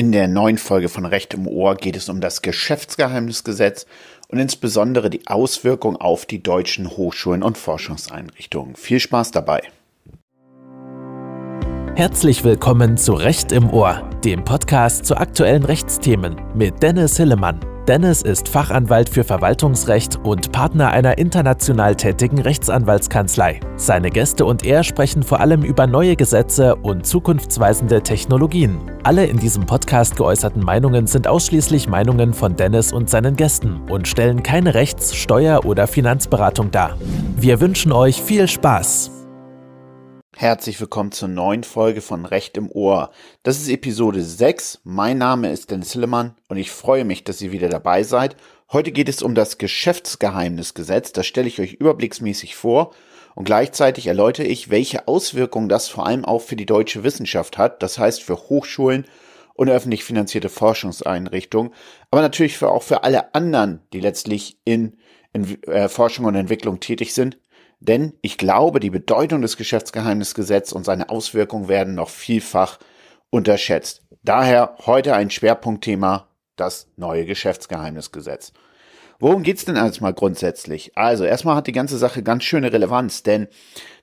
In der neuen Folge von Recht im Ohr geht es um das Geschäftsgeheimnisgesetz und insbesondere die Auswirkung auf die deutschen Hochschulen und Forschungseinrichtungen. Viel Spaß dabei. Herzlich willkommen zu Recht im Ohr, dem Podcast zu aktuellen Rechtsthemen mit Dennis Hillemann. Dennis ist Fachanwalt für Verwaltungsrecht und Partner einer international tätigen Rechtsanwaltskanzlei. Seine Gäste und er sprechen vor allem über neue Gesetze und zukunftsweisende Technologien. Alle in diesem Podcast geäußerten Meinungen sind ausschließlich Meinungen von Dennis und seinen Gästen und stellen keine Rechts-, Steuer- oder Finanzberatung dar. Wir wünschen euch viel Spaß! Herzlich willkommen zur neuen Folge von Recht im Ohr. Das ist Episode 6. Mein Name ist Dennis Hillemann und ich freue mich, dass ihr wieder dabei seid. Heute geht es um das Geschäftsgeheimnisgesetz. Das stelle ich euch überblicksmäßig vor und gleichzeitig erläutere ich, welche Auswirkungen das vor allem auch für die deutsche Wissenschaft hat. Das heißt für Hochschulen und öffentlich finanzierte Forschungseinrichtungen, aber natürlich für, auch für alle anderen, die letztlich in, in äh, Forschung und Entwicklung tätig sind, denn ich glaube, die Bedeutung des Geschäftsgeheimnisgesetzes und seine Auswirkungen werden noch vielfach unterschätzt. Daher heute ein Schwerpunktthema, das neue Geschäftsgeheimnisgesetz. Worum geht's denn alles mal grundsätzlich? Also erstmal hat die ganze Sache ganz schöne Relevanz, denn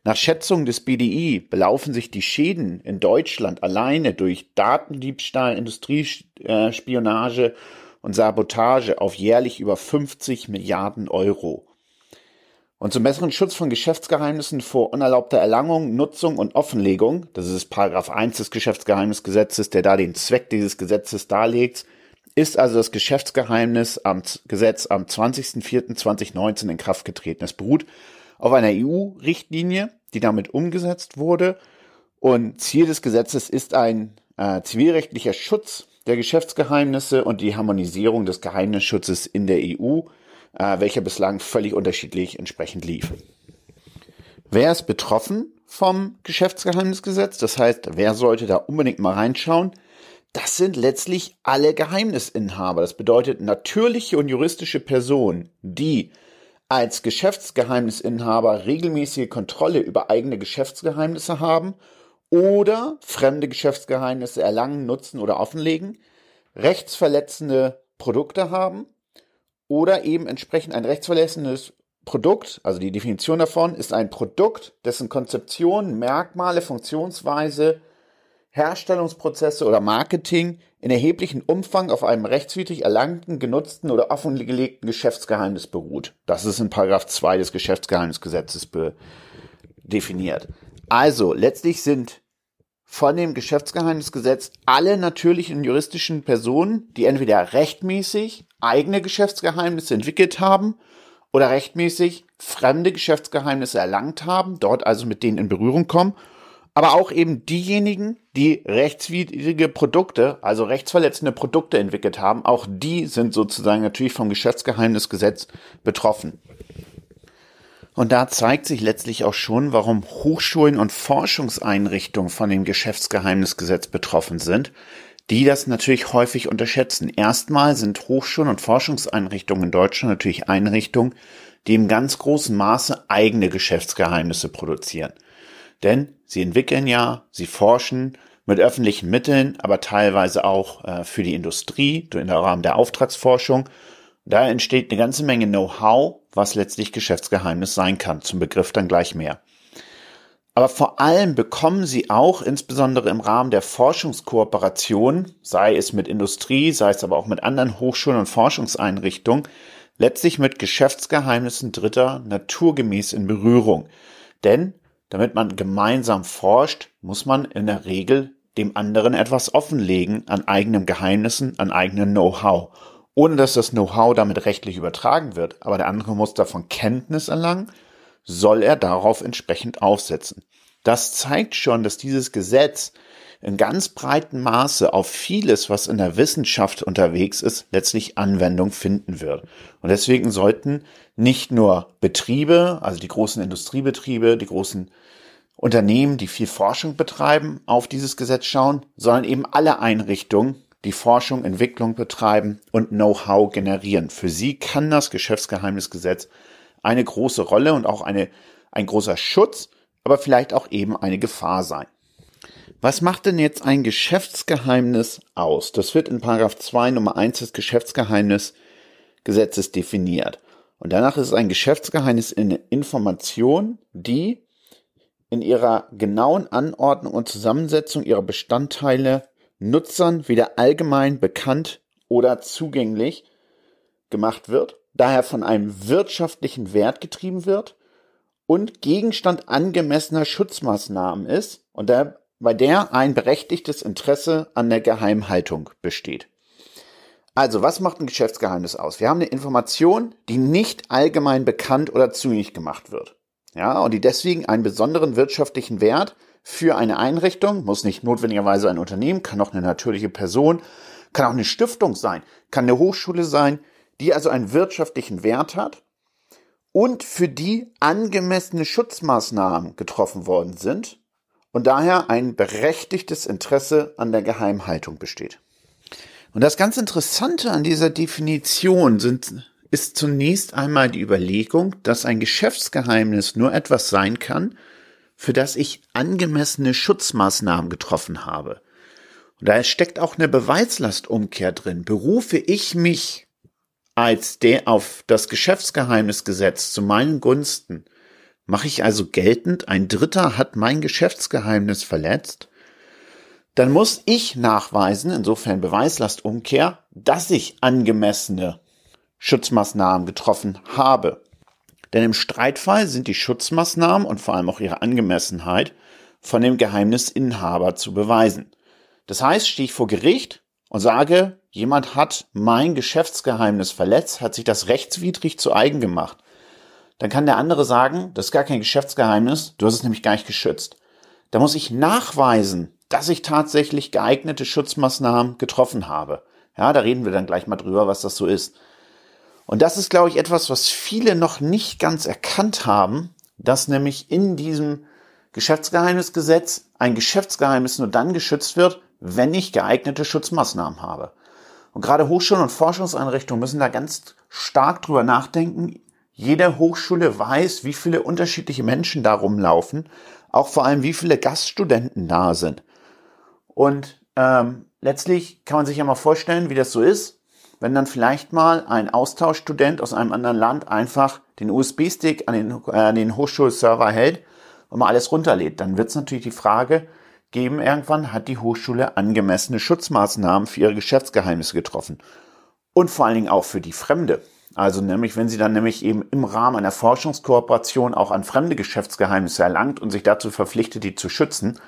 nach Schätzung des BDI belaufen sich die Schäden in Deutschland alleine durch Datendiebstahl, Industriespionage und Sabotage auf jährlich über 50 Milliarden Euro. Und zum besseren Schutz von Geschäftsgeheimnissen vor unerlaubter Erlangung, Nutzung und Offenlegung, das ist Paragraph 1 des Geschäftsgeheimnisgesetzes, der da den Zweck dieses Gesetzes darlegt, ist also das Geschäftsgeheimnis am Gesetz am 20.04.2019 in Kraft getreten. Es beruht auf einer EU-Richtlinie, die damit umgesetzt wurde. Und Ziel des Gesetzes ist ein äh, zivilrechtlicher Schutz der Geschäftsgeheimnisse und die Harmonisierung des Geheimnisschutzes in der EU äh, welcher bislang völlig unterschiedlich entsprechend lief. Wer ist betroffen vom Geschäftsgeheimnisgesetz? Das heißt, wer sollte da unbedingt mal reinschauen? Das sind letztlich alle Geheimnisinhaber. Das bedeutet natürliche und juristische Personen, die als Geschäftsgeheimnisinhaber regelmäßige Kontrolle über eigene Geschäftsgeheimnisse haben oder fremde Geschäftsgeheimnisse erlangen, nutzen oder offenlegen, rechtsverletzende Produkte haben oder eben entsprechend ein rechtsverletzendes Produkt, also die Definition davon, ist ein Produkt, dessen Konzeption, Merkmale, Funktionsweise, Herstellungsprozesse oder Marketing in erheblichem Umfang auf einem rechtswidrig erlangten, genutzten oder offengelegten Geschäftsgeheimnis beruht. Das ist in Paragraph 2 des Geschäftsgeheimnisgesetzes definiert. Also, letztlich sind von dem Geschäftsgeheimnisgesetz alle natürlichen juristischen Personen, die entweder rechtmäßig eigene Geschäftsgeheimnisse entwickelt haben oder rechtmäßig fremde Geschäftsgeheimnisse erlangt haben, dort also mit denen in Berührung kommen, aber auch eben diejenigen, die rechtswidrige Produkte, also rechtsverletzende Produkte entwickelt haben, auch die sind sozusagen natürlich vom Geschäftsgeheimnisgesetz betroffen. Und da zeigt sich letztlich auch schon, warum Hochschulen und Forschungseinrichtungen von dem Geschäftsgeheimnisgesetz betroffen sind, die das natürlich häufig unterschätzen. Erstmal sind Hochschulen und Forschungseinrichtungen in Deutschland natürlich Einrichtungen, die im ganz großen Maße eigene Geschäftsgeheimnisse produzieren. Denn sie entwickeln ja, sie forschen mit öffentlichen Mitteln, aber teilweise auch äh, für die Industrie, im Rahmen der Auftragsforschung. Da entsteht eine ganze Menge Know-how, was letztlich Geschäftsgeheimnis sein kann. Zum Begriff dann gleich mehr. Aber vor allem bekommen sie auch, insbesondere im Rahmen der Forschungskooperation, sei es mit Industrie, sei es aber auch mit anderen Hochschulen und Forschungseinrichtungen, letztlich mit Geschäftsgeheimnissen Dritter naturgemäß in Berührung. Denn damit man gemeinsam forscht, muss man in der Regel dem anderen etwas offenlegen an eigenen Geheimnissen, an eigenem Know-how ohne dass das Know-how damit rechtlich übertragen wird, aber der andere muss davon Kenntnis erlangen, soll er darauf entsprechend aufsetzen. Das zeigt schon, dass dieses Gesetz in ganz breitem Maße auf vieles, was in der Wissenschaft unterwegs ist, letztlich Anwendung finden wird. Und deswegen sollten nicht nur Betriebe, also die großen Industriebetriebe, die großen Unternehmen, die viel Forschung betreiben, auf dieses Gesetz schauen, sondern eben alle Einrichtungen, die Forschung, Entwicklung betreiben und Know-how generieren. Für sie kann das Geschäftsgeheimnisgesetz eine große Rolle und auch eine, ein großer Schutz, aber vielleicht auch eben eine Gefahr sein. Was macht denn jetzt ein Geschäftsgeheimnis aus? Das wird in Paragraph 2 Nummer 1 des Geschäftsgeheimnisgesetzes definiert. Und danach ist ein Geschäftsgeheimnis in Information, die in ihrer genauen Anordnung und Zusammensetzung ihrer Bestandteile Nutzern weder allgemein bekannt oder zugänglich gemacht wird, daher von einem wirtschaftlichen Wert getrieben wird und Gegenstand angemessener Schutzmaßnahmen ist und der, bei der ein berechtigtes Interesse an der Geheimhaltung besteht. Also, was macht ein Geschäftsgeheimnis aus? Wir haben eine Information, die nicht allgemein bekannt oder zugänglich gemacht wird. Ja, und die deswegen einen besonderen wirtschaftlichen Wert für eine Einrichtung, muss nicht notwendigerweise ein Unternehmen, kann auch eine natürliche Person, kann auch eine Stiftung sein, kann eine Hochschule sein, die also einen wirtschaftlichen Wert hat und für die angemessene Schutzmaßnahmen getroffen worden sind und daher ein berechtigtes Interesse an der Geheimhaltung besteht. Und das ganz Interessante an dieser Definition sind, ist zunächst einmal die Überlegung, dass ein Geschäftsgeheimnis nur etwas sein kann, für das ich angemessene Schutzmaßnahmen getroffen habe. Und da steckt auch eine Beweislastumkehr drin. Berufe ich mich als der auf das Geschäftsgeheimnisgesetz zu meinen Gunsten. Mache ich also geltend, ein Dritter hat mein Geschäftsgeheimnis verletzt? Dann muss ich nachweisen, insofern Beweislastumkehr, dass ich angemessene Schutzmaßnahmen getroffen habe. Denn im Streitfall sind die Schutzmaßnahmen und vor allem auch ihre Angemessenheit von dem Geheimnisinhaber zu beweisen. Das heißt, stehe ich vor Gericht und sage, jemand hat mein Geschäftsgeheimnis verletzt, hat sich das rechtswidrig zu eigen gemacht, dann kann der andere sagen, das ist gar kein Geschäftsgeheimnis, du hast es nämlich gar nicht geschützt. Da muss ich nachweisen, dass ich tatsächlich geeignete Schutzmaßnahmen getroffen habe. Ja, da reden wir dann gleich mal drüber, was das so ist. Und das ist, glaube ich, etwas, was viele noch nicht ganz erkannt haben, dass nämlich in diesem Geschäftsgeheimnisgesetz ein Geschäftsgeheimnis nur dann geschützt wird, wenn ich geeignete Schutzmaßnahmen habe. Und gerade Hochschulen und Forschungseinrichtungen müssen da ganz stark drüber nachdenken. Jede Hochschule weiß, wie viele unterschiedliche Menschen da rumlaufen, auch vor allem, wie viele Gaststudenten da sind. Und ähm, letztlich kann man sich ja mal vorstellen, wie das so ist, wenn dann vielleicht mal ein Austauschstudent aus einem anderen Land einfach den USB-Stick an den, äh, an den Hochschulserver hält und mal alles runterlädt. Dann wird es natürlich die Frage, geben irgendwann, hat die Hochschule angemessene Schutzmaßnahmen für ihre Geschäftsgeheimnisse getroffen. Und vor allen Dingen auch für die Fremde. Also nämlich, wenn sie dann nämlich eben im Rahmen einer Forschungskooperation auch an fremde Geschäftsgeheimnisse erlangt und sich dazu verpflichtet, die zu schützen,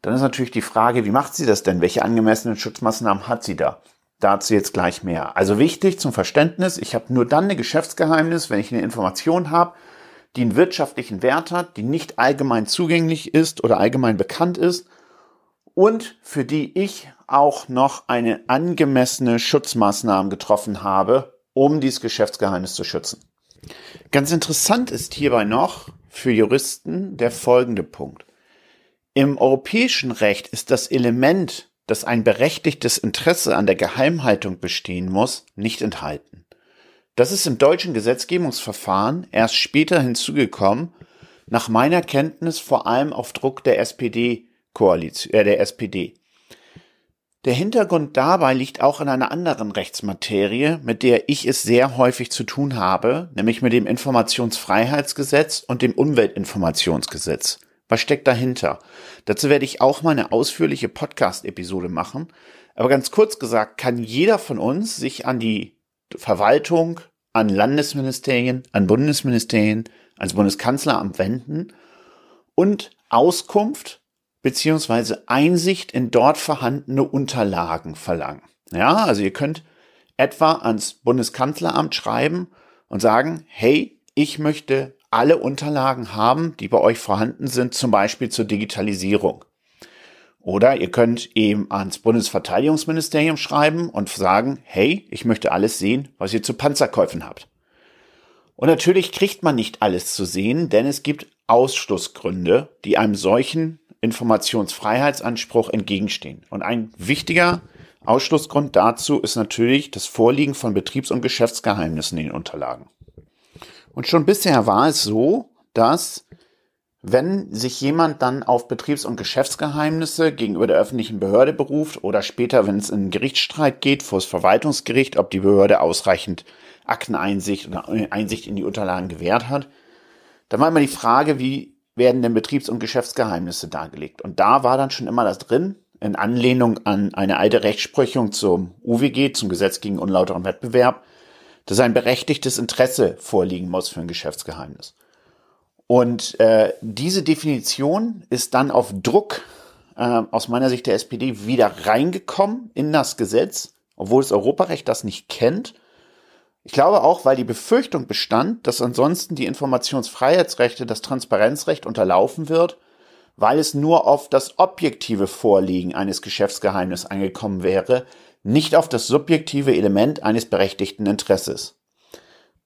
dann ist natürlich die Frage, wie macht sie das denn? Welche angemessenen Schutzmaßnahmen hat sie da? Dazu jetzt gleich mehr. Also wichtig zum Verständnis, ich habe nur dann ein Geschäftsgeheimnis, wenn ich eine Information habe, die einen wirtschaftlichen Wert hat, die nicht allgemein zugänglich ist oder allgemein bekannt ist und für die ich auch noch eine angemessene Schutzmaßnahmen getroffen habe, um dieses Geschäftsgeheimnis zu schützen. Ganz interessant ist hierbei noch für Juristen der folgende Punkt. Im europäischen Recht ist das Element, dass ein berechtigtes Interesse an der Geheimhaltung bestehen muss, nicht enthalten. Das ist im deutschen Gesetzgebungsverfahren erst später hinzugekommen, nach meiner Kenntnis vor allem auf Druck der SPD Koalition, äh, der SPD. Der Hintergrund dabei liegt auch in einer anderen Rechtsmaterie, mit der ich es sehr häufig zu tun habe, nämlich mit dem Informationsfreiheitsgesetz und dem Umweltinformationsgesetz. Was steckt dahinter? Dazu werde ich auch mal eine ausführliche Podcast-Episode machen. Aber ganz kurz gesagt, kann jeder von uns sich an die Verwaltung, an Landesministerien, an Bundesministerien, ans Bundeskanzleramt wenden und Auskunft beziehungsweise Einsicht in dort vorhandene Unterlagen verlangen. Ja, also ihr könnt etwa ans Bundeskanzleramt schreiben und sagen, hey, ich möchte alle Unterlagen haben, die bei euch vorhanden sind, zum Beispiel zur Digitalisierung. Oder ihr könnt eben ans Bundesverteidigungsministerium schreiben und sagen, hey, ich möchte alles sehen, was ihr zu Panzerkäufen habt. Und natürlich kriegt man nicht alles zu sehen, denn es gibt Ausschlussgründe, die einem solchen Informationsfreiheitsanspruch entgegenstehen. Und ein wichtiger Ausschlussgrund dazu ist natürlich das Vorliegen von Betriebs- und Geschäftsgeheimnissen in den Unterlagen. Und schon bisher war es so, dass Wenn sich jemand dann auf Betriebs- und Geschäftsgeheimnisse gegenüber der öffentlichen Behörde beruft oder später, wenn es in einen Gerichtsstreit geht, vor das Verwaltungsgericht, ob die Behörde ausreichend Akteneinsicht oder Einsicht in die Unterlagen gewährt hat, dann war immer die Frage, wie werden denn Betriebs- und Geschäftsgeheimnisse dargelegt? Und da war dann schon immer das drin, in Anlehnung an eine alte Rechtsprechung zum UWG, zum Gesetz gegen unlauteren Wettbewerb, dass ein berechtigtes Interesse vorliegen muss für ein Geschäftsgeheimnis. Und äh, diese Definition ist dann auf Druck äh, aus meiner Sicht der SPD wieder reingekommen in das Gesetz, obwohl das Europarecht das nicht kennt. Ich glaube auch, weil die Befürchtung bestand, dass ansonsten die Informationsfreiheitsrechte, das Transparenzrecht unterlaufen wird, weil es nur auf das objektive Vorliegen eines Geschäftsgeheimnisses angekommen wäre, nicht auf das subjektive Element eines berechtigten Interesses.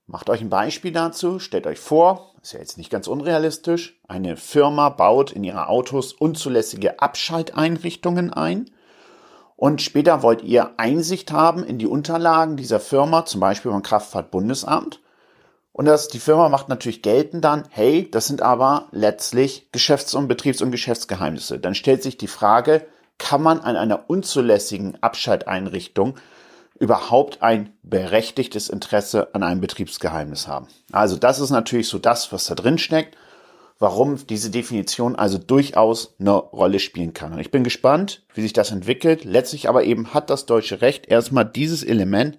Macht euch ein Beispiel dazu, stellt euch vor, ist ja jetzt nicht ganz unrealistisch, eine Firma baut in ihre Autos unzulässige Abschalteinrichtungen ein und später wollt ihr Einsicht haben in die Unterlagen dieser Firma, zum Beispiel beim Kraftfahrtbundesamt. Und das, die Firma macht natürlich geltend dann, hey, das sind aber letztlich Geschäfts- und Betriebs- und Geschäftsgeheimnisse. Dann stellt sich die Frage, kann man an einer unzulässigen Abschalteinrichtung überhaupt ein berechtigtes Interesse an einem Betriebsgeheimnis haben. Also das ist natürlich so das, was da drin steckt, warum diese Definition also durchaus eine Rolle spielen kann. Und ich bin gespannt, wie sich das entwickelt. Letztlich aber eben hat das deutsche Recht erstmal dieses Element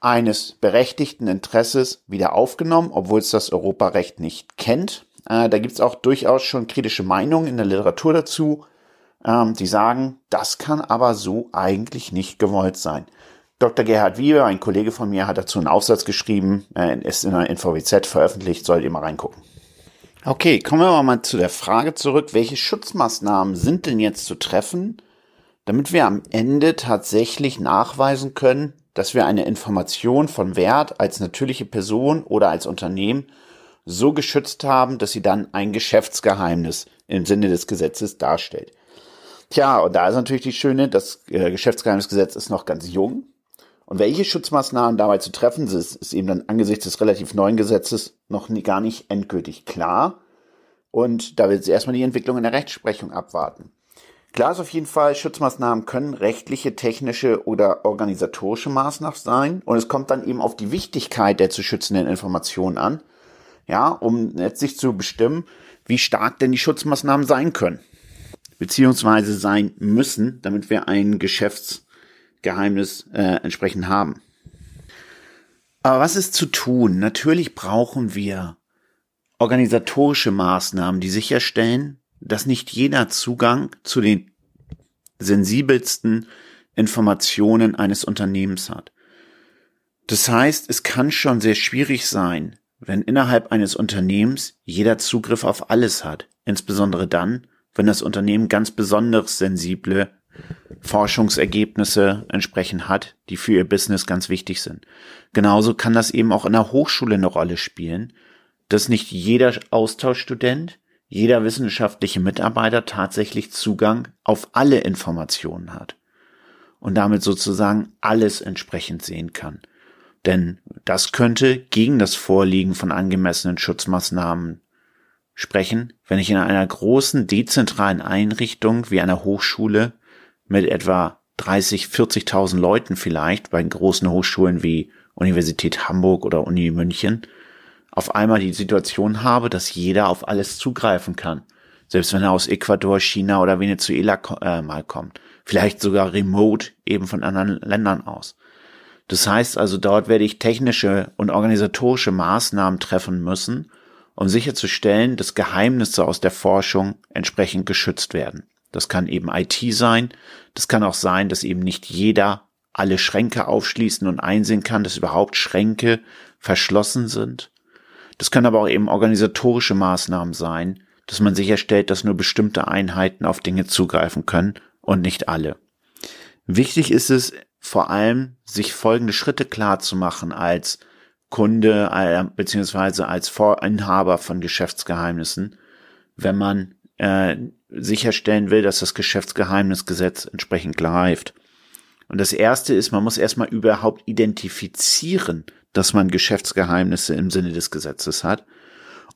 eines berechtigten Interesses wieder aufgenommen, obwohl es das Europarecht nicht kennt. Äh, da gibt es auch durchaus schon kritische Meinungen in der Literatur dazu ähm, die sagen, das kann aber so eigentlich nicht gewollt sein. Dr. Gerhard Wieber, ein Kollege von mir, hat dazu einen Aufsatz geschrieben, äh, ist in der NVWZ veröffentlicht, solltet ihr mal reingucken. Okay, kommen wir mal zu der Frage zurück, welche Schutzmaßnahmen sind denn jetzt zu treffen, damit wir am Ende tatsächlich nachweisen können, dass wir eine Information von Wert als natürliche Person oder als Unternehmen so geschützt haben, dass sie dann ein Geschäftsgeheimnis im Sinne des Gesetzes darstellt. Tja, und da ist natürlich die schöne, das äh, Geschäftsgeheimnisgesetz ist noch ganz jung. Und welche Schutzmaßnahmen dabei zu treffen sind, ist eben dann angesichts des relativ neuen Gesetzes noch nie, gar nicht endgültig klar. Und da wird sie erstmal die Entwicklung in der Rechtsprechung abwarten. Klar ist auf jeden Fall, Schutzmaßnahmen können rechtliche, technische oder organisatorische Maßnahmen sein. Und es kommt dann eben auf die Wichtigkeit der zu schützenden Informationen an. Ja, um letztlich zu bestimmen, wie stark denn die Schutzmaßnahmen sein können beziehungsweise sein müssen, damit wir ein Geschäftsgeheimnis äh, entsprechend haben. Aber was ist zu tun? Natürlich brauchen wir organisatorische Maßnahmen, die sicherstellen, dass nicht jeder Zugang zu den sensibelsten Informationen eines Unternehmens hat. Das heißt, es kann schon sehr schwierig sein, wenn innerhalb eines Unternehmens jeder Zugriff auf alles hat, insbesondere dann, wenn das Unternehmen ganz besonders sensible Forschungsergebnisse entsprechend hat, die für ihr Business ganz wichtig sind. Genauso kann das eben auch in der Hochschule eine Rolle spielen, dass nicht jeder Austauschstudent, jeder wissenschaftliche Mitarbeiter tatsächlich Zugang auf alle Informationen hat und damit sozusagen alles entsprechend sehen kann. Denn das könnte gegen das Vorliegen von angemessenen Schutzmaßnahmen sprechen, wenn ich in einer großen dezentralen Einrichtung wie einer Hochschule mit etwa 30, 40.000 Leuten vielleicht bei großen Hochschulen wie Universität Hamburg oder Uni München auf einmal die Situation habe, dass jeder auf alles zugreifen kann. Selbst wenn er aus Ecuador, China oder Venezuela äh, mal kommt. Vielleicht sogar remote eben von anderen Ländern aus. Das heißt also, dort werde ich technische und organisatorische Maßnahmen treffen müssen, um sicherzustellen, dass Geheimnisse aus der Forschung entsprechend geschützt werden. Das kann eben IT sein, das kann auch sein, dass eben nicht jeder alle Schränke aufschließen und einsehen kann, dass überhaupt Schränke verschlossen sind. Das können aber auch eben organisatorische Maßnahmen sein, dass man sicherstellt, dass nur bestimmte Einheiten auf Dinge zugreifen können und nicht alle. Wichtig ist es vor allem, sich folgende Schritte klar zu machen als Kunde äh, beziehungsweise als Vorinhaber von Geschäftsgeheimnissen, wenn man äh, sicherstellen will, dass das Geschäftsgeheimnisgesetz entsprechend greift. Und das erste ist, man muss erstmal überhaupt identifizieren, dass man Geschäftsgeheimnisse im Sinne des Gesetzes hat.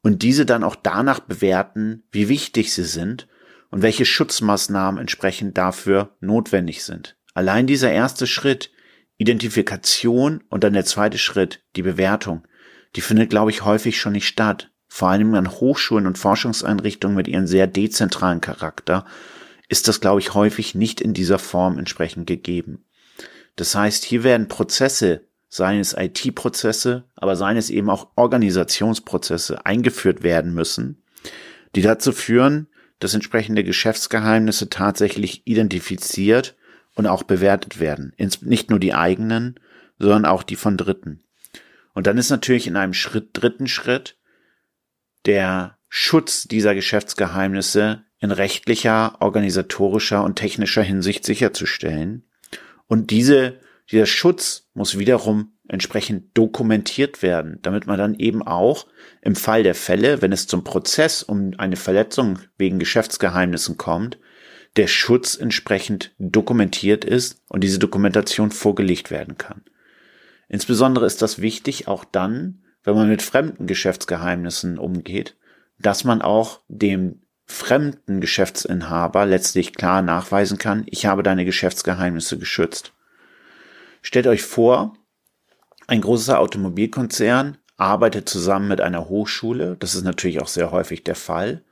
und diese dann auch danach bewerten, wie wichtig sie sind und welche Schutzmaßnahmen entsprechend dafür notwendig sind. Allein dieser erste Schritt, Identifikation und dann der zweite Schritt, die Bewertung, die findet, glaube ich, häufig schon nicht statt. Vor allem an Hochschulen und Forschungseinrichtungen mit ihrem sehr dezentralen Charakter ist das, glaube ich, häufig nicht in dieser Form entsprechend gegeben. Das heißt, hier werden Prozesse, seien es IT-Prozesse, aber seien es eben auch Organisationsprozesse eingeführt werden müssen, die dazu führen, dass entsprechende Geschäftsgeheimnisse tatsächlich identifiziert und auch bewertet werden. Nicht nur die eigenen, sondern auch die von Dritten. Und dann ist natürlich in einem Schritt, dritten Schritt der Schutz dieser Geschäftsgeheimnisse in rechtlicher, organisatorischer und technischer Hinsicht sicherzustellen. Und diese, dieser Schutz muss wiederum entsprechend dokumentiert werden, damit man dann eben auch im Fall der Fälle, wenn es zum Prozess um eine Verletzung wegen Geschäftsgeheimnissen kommt, der Schutz entsprechend dokumentiert ist und diese Dokumentation vorgelegt werden kann. Insbesondere ist das wichtig auch dann, wenn man mit fremden Geschäftsgeheimnissen umgeht, dass man auch dem fremden Geschäftsinhaber letztlich klar nachweisen kann, ich habe deine Geschäftsgeheimnisse geschützt. Stellt euch vor, ein großer Automobilkonzern arbeitet zusammen mit einer Hochschule, das ist natürlich auch sehr häufig der Fall,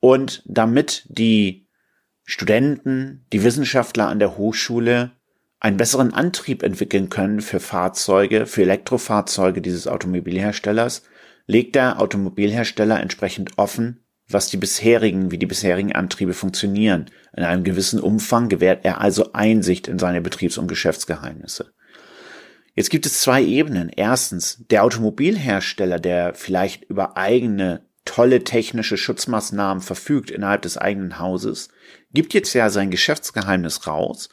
und damit die Studenten, die Wissenschaftler an der Hochschule einen besseren Antrieb entwickeln können für Fahrzeuge, für Elektrofahrzeuge dieses Automobilherstellers, legt der Automobilhersteller entsprechend offen, was die bisherigen, wie die bisherigen Antriebe funktionieren. In einem gewissen Umfang gewährt er also Einsicht in seine Betriebs- und Geschäftsgeheimnisse. Jetzt gibt es zwei Ebenen. Erstens, der Automobilhersteller, der vielleicht über eigene tolle technische Schutzmaßnahmen verfügt innerhalb des eigenen Hauses, gibt jetzt ja sein Geschäftsgeheimnis raus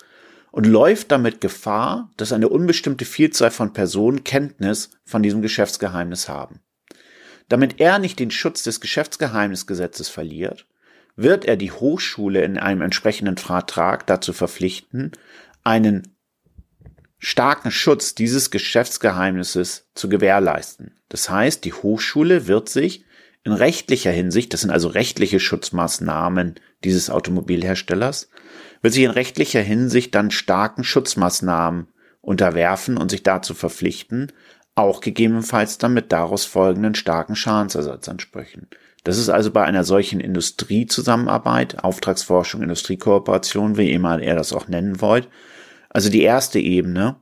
und läuft damit Gefahr, dass eine unbestimmte Vielzahl von Personen Kenntnis von diesem Geschäftsgeheimnis haben. Damit er nicht den Schutz des Geschäftsgeheimnisgesetzes verliert, wird er die Hochschule in einem entsprechenden Vertrag dazu verpflichten, einen starken Schutz dieses Geschäftsgeheimnisses zu gewährleisten. Das heißt, die Hochschule wird sich in rechtlicher Hinsicht, das sind also rechtliche Schutzmaßnahmen dieses Automobilherstellers, wird sich in rechtlicher Hinsicht dann starken Schutzmaßnahmen unterwerfen und sich dazu verpflichten, auch gegebenenfalls dann mit daraus folgenden starken Schadensersatzansprüchen. Das ist also bei einer solchen Industriezusammenarbeit, Auftragsforschung, Industriekooperation, wie immer ihr das auch nennen wollt, also die erste Ebene,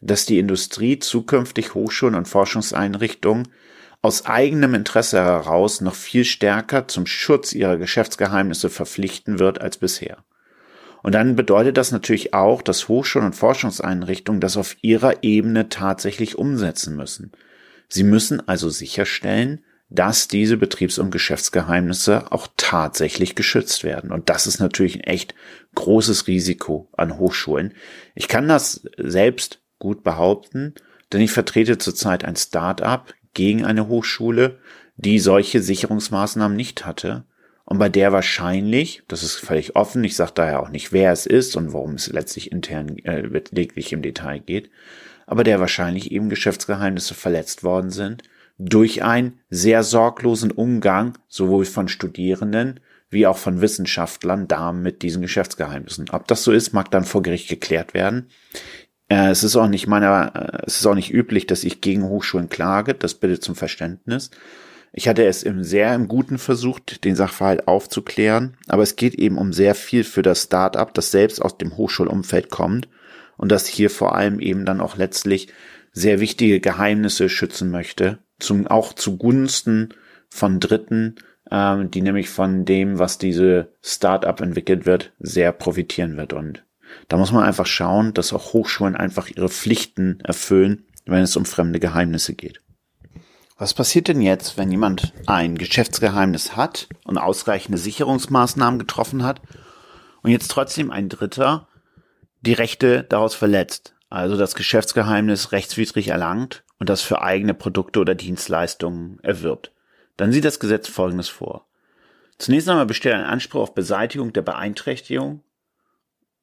dass die Industrie zukünftig Hochschulen und Forschungseinrichtungen aus eigenem Interesse heraus noch viel stärker zum Schutz ihrer Geschäftsgeheimnisse verpflichten wird als bisher. Und dann bedeutet das natürlich auch, dass Hochschulen und Forschungseinrichtungen das auf ihrer Ebene tatsächlich umsetzen müssen. Sie müssen also sicherstellen, dass diese Betriebs- und Geschäftsgeheimnisse auch tatsächlich geschützt werden. Und das ist natürlich ein echt großes Risiko an Hochschulen. Ich kann das selbst gut behaupten, denn ich vertrete zurzeit ein Start-up gegen eine Hochschule, die solche Sicherungsmaßnahmen nicht hatte und bei der wahrscheinlich, das ist völlig offen, ich sage daher auch nicht, wer es ist und worum es letztlich intern äh, lediglich im Detail geht, aber der wahrscheinlich eben Geschäftsgeheimnisse verletzt worden sind durch einen sehr sorglosen Umgang sowohl von Studierenden wie auch von Wissenschaftlern da mit diesen Geschäftsgeheimnissen. Ob das so ist, mag dann vor Gericht geklärt werden. Äh, es ist auch nicht meiner, äh, es ist auch nicht üblich, dass ich gegen Hochschulen klage, das bitte zum Verständnis. Ich hatte es im sehr im Guten versucht, den Sachverhalt aufzuklären, aber es geht eben um sehr viel für das Start-up, das selbst aus dem Hochschulumfeld kommt und das hier vor allem eben dann auch letztlich sehr wichtige Geheimnisse schützen möchte, zum, auch zugunsten von Dritten, ähm, die nämlich von dem, was diese Start-up entwickelt wird, sehr profitieren wird. Und da muss man einfach schauen, dass auch Hochschulen einfach ihre Pflichten erfüllen, wenn es um fremde Geheimnisse geht. Was passiert denn jetzt, wenn jemand ein Geschäftsgeheimnis hat und ausreichende Sicherungsmaßnahmen getroffen hat und jetzt trotzdem ein Dritter die Rechte daraus verletzt? also das Geschäftsgeheimnis rechtswidrig erlangt und das für eigene Produkte oder Dienstleistungen erwirbt. Dann sieht das Gesetz Folgendes vor. Zunächst einmal besteht ein Anspruch auf Beseitigung der Beeinträchtigung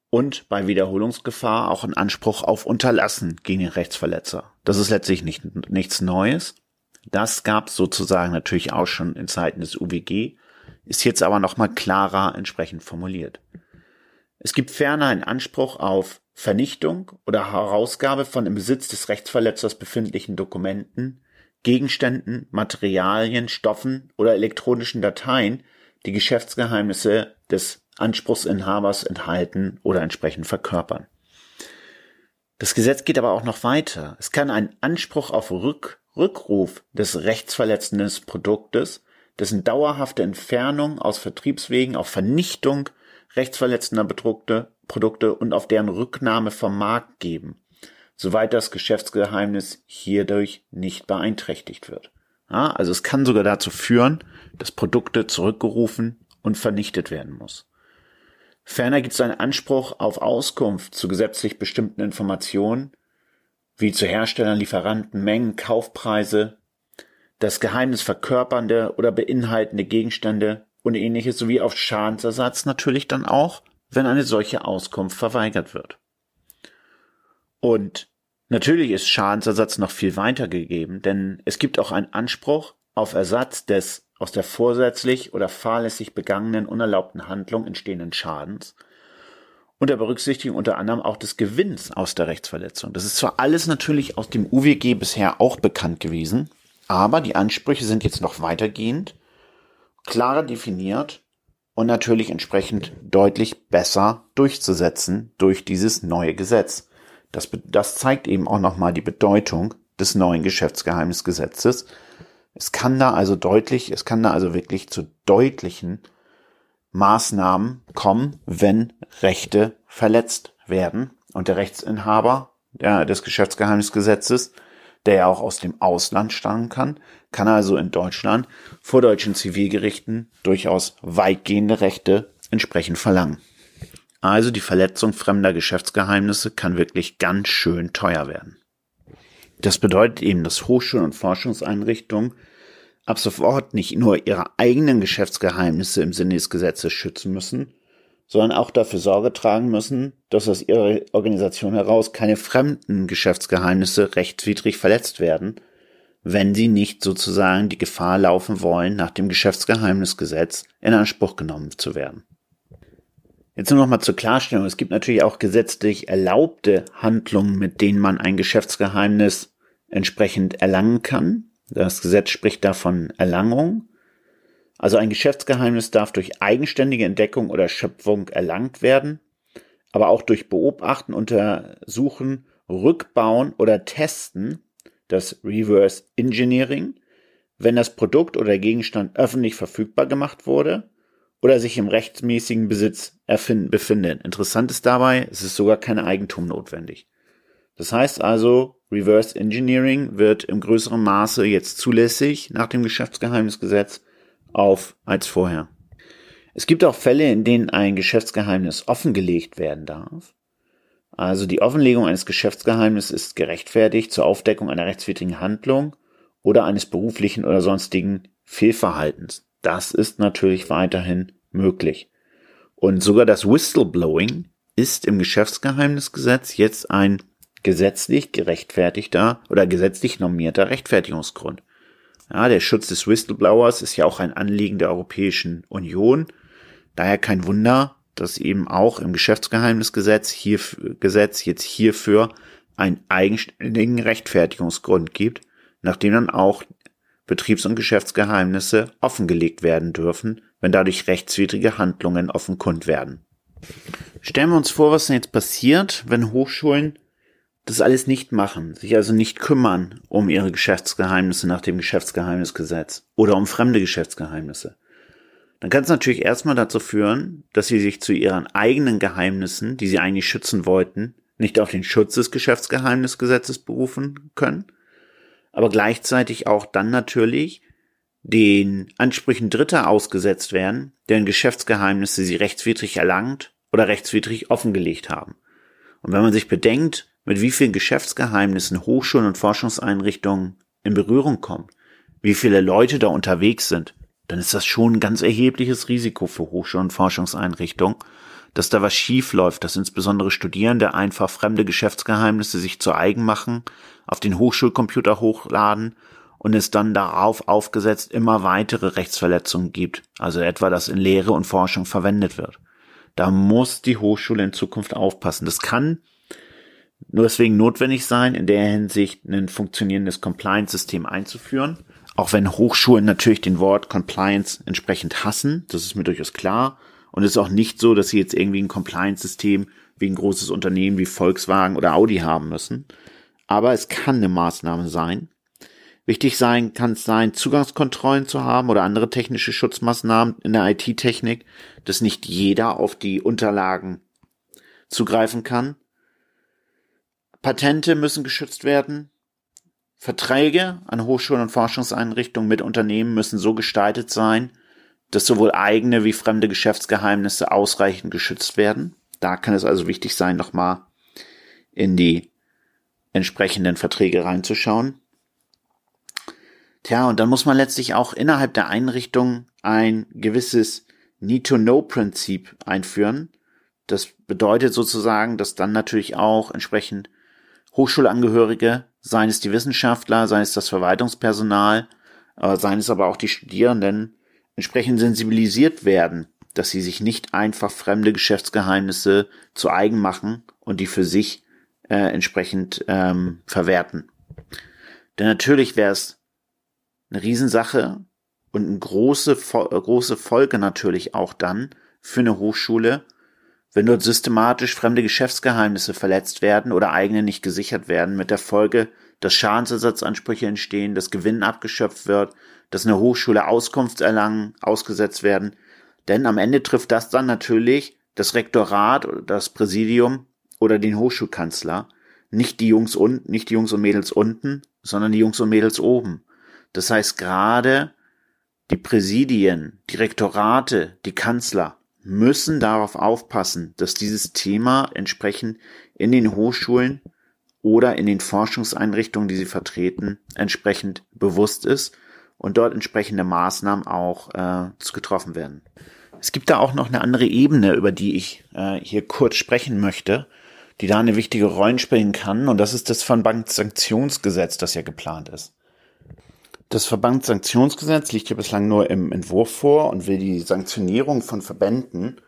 und bei Wiederholungsgefahr auch ein Anspruch auf Unterlassen gegen den Rechtsverletzer. Das ist letztlich nicht, nichts Neues. Das gab es sozusagen natürlich auch schon in Zeiten des UWG, ist jetzt aber nochmal klarer entsprechend formuliert. Es gibt ferner einen Anspruch auf Vernichtung oder Herausgabe von im Besitz des Rechtsverletzers befindlichen Dokumenten, Gegenständen, Materialien, Stoffen oder elektronischen Dateien, die Geschäftsgeheimnisse des Anspruchsinhabers enthalten oder entsprechend verkörpern. Das Gesetz geht aber auch noch weiter. Es kann einen Anspruch auf Rück Rückruf des rechtsverletzenden Produktes, dessen dauerhafte Entfernung aus Vertriebswegen auf Vernichtung rechtsverletzender Produkte, Produkte und auf deren Rücknahme vom Markt geben, soweit das Geschäftsgeheimnis hierdurch nicht beeinträchtigt wird. Ja, also es kann sogar dazu führen, dass Produkte zurückgerufen und vernichtet werden muss. Ferner gibt es einen Anspruch auf Auskunft zu gesetzlich bestimmten Informationen, wie zu Herstellern, Lieferanten, Mengen, Kaufpreise, das Geheimnis verkörpernde oder beinhaltende Gegenstände und ähnliches sowie auf Schadensersatz natürlich dann auch, wenn eine solche Auskunft verweigert wird. Und natürlich ist Schadensersatz noch viel weiter gegeben, denn es gibt auch einen Anspruch auf Ersatz des aus der vorsätzlich oder fahrlässig begangenen unerlaubten Handlung entstehenden Schadens unter Berücksichtigung unter anderem auch des Gewinns aus der Rechtsverletzung. Das ist zwar alles natürlich aus dem UWG bisher auch bekannt gewesen, aber die Ansprüche sind jetzt noch weitergehend, klarer definiert und natürlich entsprechend deutlich besser durchzusetzen durch dieses neue Gesetz. Das, das zeigt eben auch nochmal die Bedeutung des neuen Geschäftsgeheimnisgesetzes. Es kann da also deutlich, es kann da also wirklich zu deutlichen Maßnahmen kommen, wenn Rechte verletzt werden. Und der Rechtsinhaber der, des Geschäftsgeheimnisgesetzes, der ja auch aus dem Ausland stammen kann, kann also in Deutschland vor deutschen Zivilgerichten durchaus weitgehende Rechte entsprechend verlangen. Also die Verletzung fremder Geschäftsgeheimnisse kann wirklich ganz schön teuer werden. Das bedeutet eben, dass Hochschulen und Forschungseinrichtungen ab sofort nicht nur ihre eigenen Geschäftsgeheimnisse im Sinne des Gesetzes schützen müssen, sondern auch dafür Sorge tragen müssen, dass aus ihrer Organisation heraus keine fremden Geschäftsgeheimnisse rechtswidrig verletzt werden, wenn sie nicht sozusagen die Gefahr laufen wollen, nach dem Geschäftsgeheimnisgesetz in Anspruch genommen zu werden. Jetzt nur noch mal zur Klarstellung. Es gibt natürlich auch gesetzlich erlaubte Handlungen, mit denen man ein Geschäftsgeheimnis entsprechend erlangen kann. Das Gesetz spricht davon Erlangung. Also ein Geschäftsgeheimnis darf durch eigenständige Entdeckung oder Schöpfung erlangt werden, aber auch durch Beobachten, Untersuchen, Rückbauen oder Testen, das Reverse Engineering, wenn das Produkt oder Gegenstand öffentlich verfügbar gemacht wurde oder sich im rechtmäßigen Besitz befindet. Interessant ist dabei, es ist sogar kein Eigentum notwendig. Das heißt also, Reverse Engineering wird im größeren Maße jetzt zulässig nach dem Geschäftsgeheimnisgesetz auf als vorher. Es gibt auch Fälle, in denen ein Geschäftsgeheimnis offengelegt werden darf. Also die Offenlegung eines Geschäftsgeheimnisses ist gerechtfertigt zur Aufdeckung einer rechtswidrigen Handlung oder eines beruflichen oder sonstigen Fehlverhaltens. Das ist natürlich weiterhin möglich. Und sogar das Whistleblowing ist im Geschäftsgeheimnisgesetz jetzt ein gesetzlich gerechtfertigter oder gesetzlich normierter Rechtfertigungsgrund. Ja, der Schutz des Whistleblowers ist ja auch ein Anliegen der Europäischen Union. Daher kein Wunder, dass eben auch im Geschäftsgeheimnisgesetz hier, Gesetz jetzt hierfür einen eigenständigen Rechtfertigungsgrund gibt, nachdem dann auch Betriebs- und Geschäftsgeheimnisse offengelegt werden dürfen, wenn dadurch rechtswidrige Handlungen offenkund werden. Stellen wir uns vor, was denn jetzt passiert, wenn Hochschulen das alles nicht machen, sich also nicht kümmern um ihre Geschäftsgeheimnisse nach dem Geschäftsgeheimnisgesetz oder um fremde Geschäftsgeheimnisse, dann kann es natürlich erstmal dazu führen, dass sie sich zu ihren eigenen Geheimnissen, die sie eigentlich schützen wollten, nicht auf den Schutz des Geschäftsgeheimnisgesetzes berufen können, aber gleichzeitig auch dann natürlich den Ansprüchen Dritter ausgesetzt werden, deren Geschäftsgeheimnisse sie rechtswidrig erlangt oder rechtswidrig offengelegt haben. Und wenn man sich bedenkt, mit wie vielen Geschäftsgeheimnissen Hochschulen und Forschungseinrichtungen in Berührung kommen, wie viele Leute da unterwegs sind, dann ist das schon ein ganz erhebliches Risiko für Hochschulen und Forschungseinrichtungen, dass da was schief läuft, dass insbesondere Studierende einfach fremde Geschäftsgeheimnisse sich zu eigen machen, auf den Hochschulcomputer hochladen und es dann darauf aufgesetzt immer weitere Rechtsverletzungen gibt, also etwa, dass in Lehre und Forschung verwendet wird. Da muss die Hochschule in Zukunft aufpassen. Das kann nur deswegen notwendig sein, in der Hinsicht ein funktionierendes Compliance-System einzuführen. Auch wenn Hochschulen natürlich den Wort Compliance entsprechend hassen, das ist mir durchaus klar. Und es ist auch nicht so, dass sie jetzt irgendwie ein Compliance-System wie ein großes Unternehmen wie Volkswagen oder Audi haben müssen. Aber es kann eine Maßnahme sein. Wichtig sein kann es sein, Zugangskontrollen zu haben oder andere technische Schutzmaßnahmen in der IT-Technik, dass nicht jeder auf die Unterlagen zugreifen kann. Patente müssen geschützt werden. Verträge an Hochschulen und Forschungseinrichtungen mit Unternehmen müssen so gestaltet sein, dass sowohl eigene wie fremde Geschäftsgeheimnisse ausreichend geschützt werden. Da kann es also wichtig sein, nochmal in die entsprechenden Verträge reinzuschauen. Tja, und dann muss man letztlich auch innerhalb der Einrichtung ein gewisses Need-to-Know-Prinzip einführen. Das bedeutet sozusagen, dass dann natürlich auch entsprechend Hochschulangehörige, seien es die Wissenschaftler, seien es das Verwaltungspersonal, äh, seien es aber auch die Studierenden, entsprechend sensibilisiert werden, dass sie sich nicht einfach fremde Geschäftsgeheimnisse zu eigen machen und die für sich äh, entsprechend ähm, verwerten. Denn natürlich wäre es eine Riesensache und eine große, große Folge natürlich auch dann für eine Hochschule, wenn dort systematisch fremde Geschäftsgeheimnisse verletzt werden oder eigene nicht gesichert werden, mit der Folge, dass Schadensersatzansprüche entstehen, dass Gewinn abgeschöpft wird, dass eine Hochschule Auskunftserlangen ausgesetzt werden. Denn am Ende trifft das dann natürlich das Rektorat oder das Präsidium oder den Hochschulkanzler, nicht die Jungs unten, nicht die Jungs und Mädels unten, sondern die Jungs und Mädels oben. Das heißt gerade die Präsidien, die Rektorate, die Kanzler müssen darauf aufpassen, dass dieses Thema entsprechend in den Hochschulen oder in den Forschungseinrichtungen, die sie vertreten, entsprechend bewusst ist und dort entsprechende Maßnahmen auch äh, getroffen werden. Es gibt da auch noch eine andere Ebene, über die ich äh, hier kurz sprechen möchte, die da eine wichtige Rolle spielen kann, und das ist das Verbandssanktionsgesetz, das ja geplant ist. Das Verbandssanktionsgesetz liegt ja bislang nur im Entwurf vor und will die Sanktionierung von Verbänden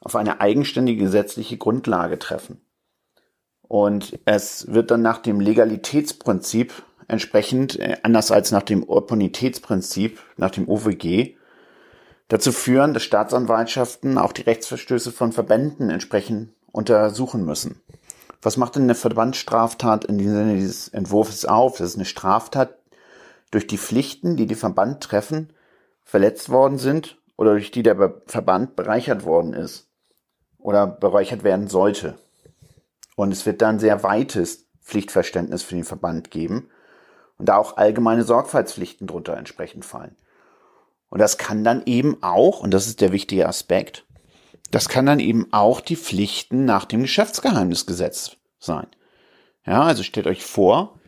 auf eine eigenständige gesetzliche Grundlage treffen. Und es wird dann nach dem Legalitätsprinzip entsprechend, äh, anders als nach dem Opponitätsprinzip, nach dem OWG, dazu führen, dass Staatsanwaltschaften auch die Rechtsverstöße von Verbänden entsprechend untersuchen müssen. Was macht denn eine Verbandsstraftat in diesem Sinne dieses Entwurfs auf? Das ist eine Straftat, durch die Pflichten, die die Verband treffen, verletzt worden sind oder durch die der Verband bereichert worden ist oder bereichert werden sollte. Und es wird dann sehr weites Pflichtverständnis für den Verband geben und da auch allgemeine Sorgfaltspflichten drunter entsprechend fallen. Und das kann dann eben auch, und das ist der wichtige Aspekt, das kann dann eben auch die Pflichten nach dem Geschäftsgeheimnisgesetz sein. Ja, also stellt euch vor,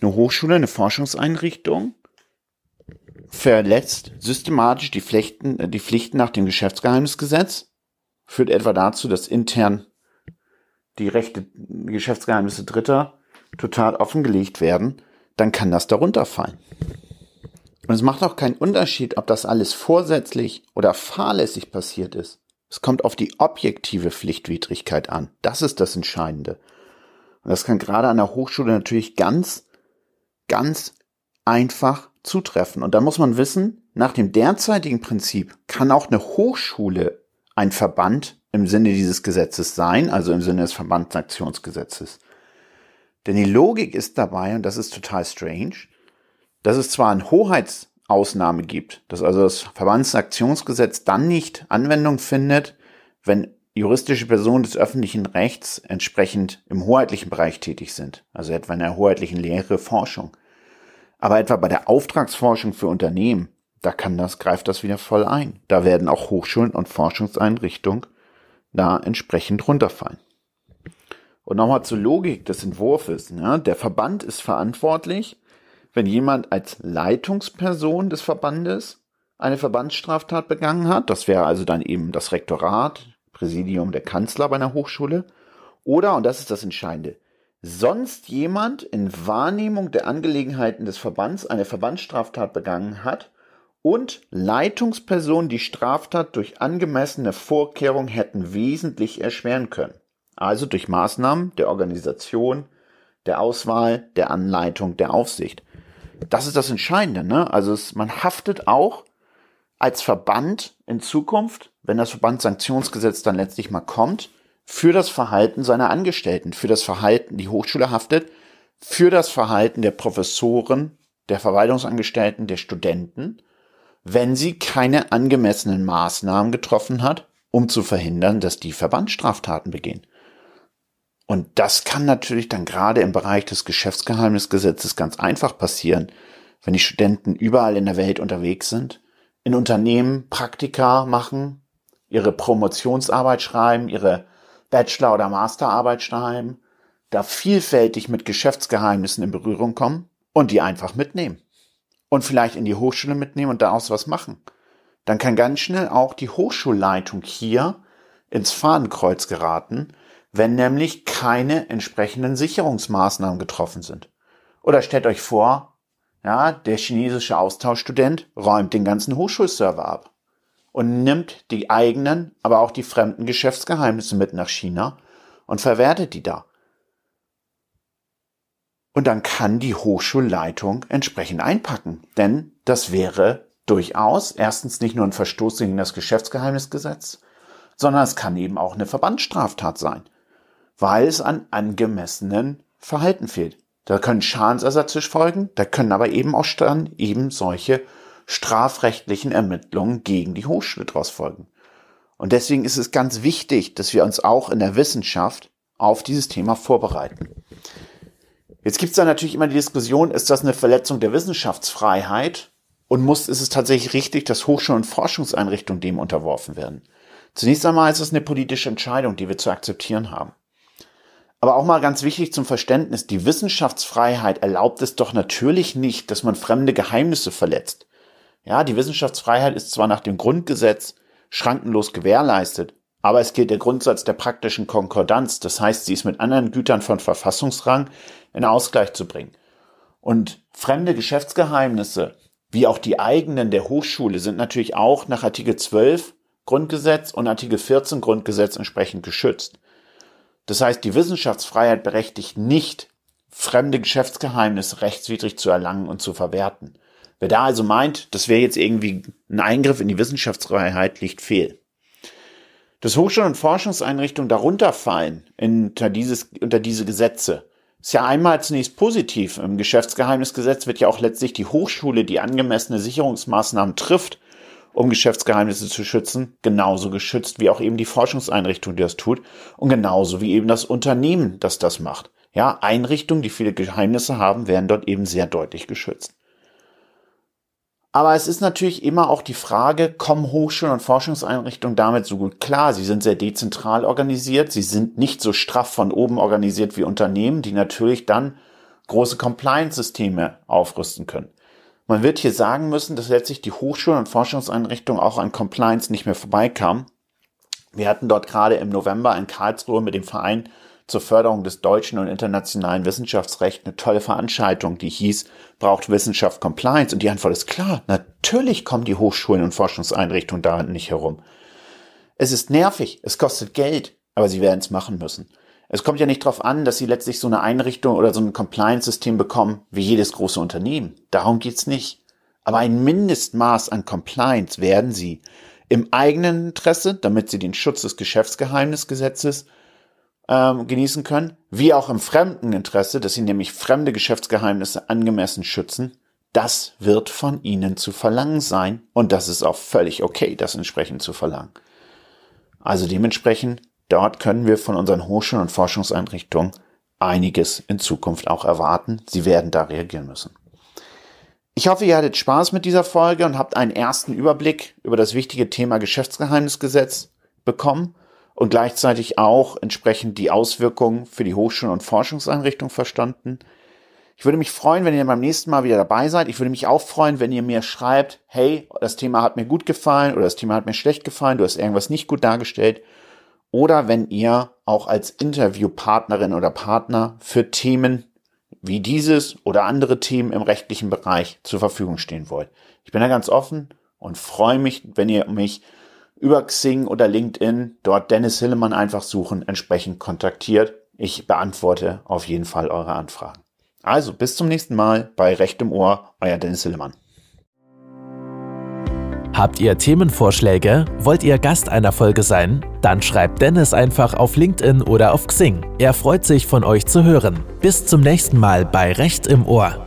eine Hochschule, eine Forschungseinrichtung verletzt systematisch die Pflichten, äh, die Pflichten nach dem Geschäftsgeheimnisgesetz, führt etwa dazu, dass intern die Rechte, Geschäftsgeheimnisse Dritter total offengelegt werden, dann kann das darunter fallen. Und es macht auch keinen Unterschied, ob das alles vorsätzlich oder fahrlässig passiert ist. Es kommt auf die objektive Pflichtwidrigkeit an. Das ist das Entscheidende. Und das kann gerade an der Hochschule natürlich ganz ganz einfach zutreffen. Und da muss man wissen, nach dem derzeitigen Prinzip kann auch eine Hochschule ein Verband im Sinne dieses Gesetzes sein, also im Sinne des Verbandsaktionsgesetzes. Denn die Logik ist dabei, und das ist total strange, dass es zwar eine Hoheitsausnahme gibt, dass also das Verbandsaktionsgesetz dann nicht Anwendung findet, wenn juristische Personen des öffentlichen Rechts entsprechend im hoheitlichen Bereich tätig sind, also etwa in der hoheitlichen Lehre, Forschung. Aber etwa bei der Auftragsforschung für Unternehmen, da kann das, greift das wieder voll ein. Da werden auch Hochschulen und Forschungseinrichtungen da entsprechend runterfallen. Und nochmal zur Logik des Entwurfs. Ja, der Verband ist verantwortlich, wenn jemand als Leitungsperson des Verbandes eine Verbandsstraftat begangen hat. Das wäre also dann eben das Rektorat, Präsidium der Kanzler bei einer Hochschule. Oder, und das ist das Entscheidende, sonst jemand in Wahrnehmung der Angelegenheiten des Verbands eine Verbandsstraftat begangen hat und Leitungspersonen die Straftat durch angemessene Vorkehrungen hätten wesentlich erschweren können. Also durch Maßnahmen der Organisation, der Auswahl, der Anleitung, der Aufsicht. Das ist das Entscheidende. Ne? Also es, man haftet auch als Verband in Zukunft, wenn das Verbandssanktionsgesetz dann letztlich mal kommt, für das Verhalten seiner Angestellten, für das Verhalten, die Hochschule haftet, für das Verhalten der Professoren, der Verwaltungsangestellten, der Studenten, wenn sie keine angemessenen Maßnahmen getroffen hat, um zu verhindern, dass die Verbandsstraftaten begehen. Und das kann natürlich dann gerade im Bereich des Geschäftsgeheimnisgesetzes ganz einfach passieren, wenn die Studenten überall in der Welt unterwegs sind, in Unternehmen Praktika machen, ihre Promotionsarbeit schreiben, ihre Bachelor- oder Masterarbeit schreiben, da vielfältig mit Geschäftsgeheimnissen in Berührung kommen und die einfach mitnehmen. Und vielleicht in die Hochschule mitnehmen und daraus was machen. Dann kann ganz schnell auch die Hochschulleitung hier ins Fahnenkreuz geraten, wenn nämlich keine entsprechenden Sicherungsmaßnahmen getroffen sind. Oder stellt euch vor, ja, der chinesische Austauschstudent räumt den ganzen Hochschulserver ab und nimmt die eigenen, aber auch die fremden Geschäftsgeheimnisse mit nach China und verwertet die da. Und dann kann die Hochschulleitung entsprechend einpacken, denn das wäre durchaus erstens nicht nur ein Verstoß gegen das Geschäftsgeheimnisgesetz, sondern es kann eben auch eine Verbandsstraftat sein weil es an angemessenen Verhalten fehlt. Da können Schadensersätze folgen, da können aber eben auch dann eben solche strafrechtlichen Ermittlungen gegen die Hochschule draus folgen. Und deswegen ist es ganz wichtig, dass wir uns auch in der Wissenschaft auf dieses Thema vorbereiten. Jetzt gibt es da natürlich immer die Diskussion, ist das eine Verletzung der Wissenschaftsfreiheit und muss, ist es tatsächlich richtig, dass Hochschulen und Forschungseinrichtungen dem unterworfen werden? Zunächst einmal ist es eine politische Entscheidung, die wir zu akzeptieren haben. Aber auch mal ganz wichtig zum Verständnis, die Wissenschaftsfreiheit erlaubt es doch natürlich nicht, dass man fremde Geheimnisse verletzt. Ja, die Wissenschaftsfreiheit ist zwar nach dem Grundgesetz schrankenlos gewährleistet, aber es gilt der Grundsatz der praktischen Konkordanz, das heißt, sie ist mit anderen Gütern von Verfassungsrang in Ausgleich zu bringen. Und fremde Geschäftsgeheimnisse, wie auch die eigenen der Hochschule, sind natürlich auch nach Artikel 12 Grundgesetz und Artikel 14 Grundgesetz entsprechend geschützt. Das heißt, die Wissenschaftsfreiheit berechtigt nicht, fremde Geschäftsgeheimnisse rechtswidrig zu erlangen und zu verwerten. Wer da also meint, das wäre jetzt irgendwie ein Eingriff in die Wissenschaftsfreiheit, liegt fehl. Dass Hochschulen und Forschungseinrichtungen darunter fallen unter, dieses, unter diese Gesetze, ist ja einmal zunächst positiv. Im Geschäftsgeheimnisgesetz wird ja auch letztlich die Hochschule, die angemessene Sicherungsmaßnahmen trifft, um Geschäftsgeheimnisse zu schützen, genauso geschützt wie auch eben die Forschungseinrichtung, die das tut und genauso wie eben das Unternehmen, das das macht. Ja, Einrichtungen, die viele Geheimnisse haben, werden dort eben sehr deutlich geschützt. Aber es ist natürlich immer auch die Frage, kommen Hochschulen und Forschungseinrichtungen damit so gut klar? Sie sind sehr dezentral organisiert, sie sind nicht so straff von oben organisiert wie Unternehmen, die natürlich dann große Compliance-Systeme aufrüsten können. Man wird hier sagen müssen, dass letztlich die Hochschulen und Forschungseinrichtungen auch an Compliance nicht mehr vorbeikamen. Wir hatten dort gerade im November in Karlsruhe mit dem Verein zur Förderung des deutschen und internationalen Wissenschaftsrechts eine tolle Veranstaltung, die hieß, braucht Wissenschaft Compliance? Und die Antwort ist klar, natürlich kommen die Hochschulen und Forschungseinrichtungen da nicht herum. Es ist nervig, es kostet Geld, aber sie werden es machen müssen. Es kommt ja nicht darauf an, dass sie letztlich so eine Einrichtung oder so ein Compliance-System bekommen wie jedes große Unternehmen. Darum geht's nicht. Aber ein Mindestmaß an Compliance werden sie im eigenen Interesse, damit sie den Schutz des Geschäftsgeheimnisgesetzes ähm, genießen können, wie auch im fremden Interesse, dass sie nämlich fremde Geschäftsgeheimnisse angemessen schützen. Das wird von ihnen zu verlangen sein und das ist auch völlig okay, das entsprechend zu verlangen. Also dementsprechend Dort können wir von unseren Hochschulen und Forschungseinrichtungen einiges in Zukunft auch erwarten. Sie werden da reagieren müssen. Ich hoffe, ihr hattet Spaß mit dieser Folge und habt einen ersten Überblick über das wichtige Thema Geschäftsgeheimnisgesetz bekommen und gleichzeitig auch entsprechend die Auswirkungen für die Hochschulen und Forschungseinrichtungen verstanden. Ich würde mich freuen, wenn ihr beim nächsten Mal wieder dabei seid. Ich würde mich auch freuen, wenn ihr mir schreibt, hey, das Thema hat mir gut gefallen oder das Thema hat mir schlecht gefallen, du hast irgendwas nicht gut dargestellt oder wenn ihr auch als Interviewpartnerin oder Partner für Themen wie dieses oder andere Themen im rechtlichen Bereich zur Verfügung stehen wollt. Ich bin da ganz offen und freue mich, wenn ihr mich über Xing oder LinkedIn dort Dennis Hillemann einfach suchen, entsprechend kontaktiert. Ich beantworte auf jeden Fall eure Anfragen. Also bis zum nächsten Mal bei Recht im Ohr, euer Dennis Hillemann. Habt ihr Themenvorschläge? Wollt ihr Gast einer Folge sein? Dann schreibt Dennis einfach auf LinkedIn oder auf Xing. Er freut sich, von euch zu hören. Bis zum nächsten Mal bei Recht im Ohr.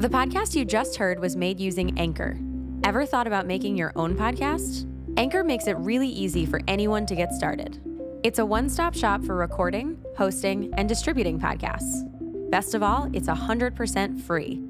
The podcast you just heard was made using Anchor. Ever thought about making your own podcast? Anchor makes it really easy for anyone to get started. It's a one stop shop for recording, hosting, and distributing podcasts. Best of all, it's 100% free.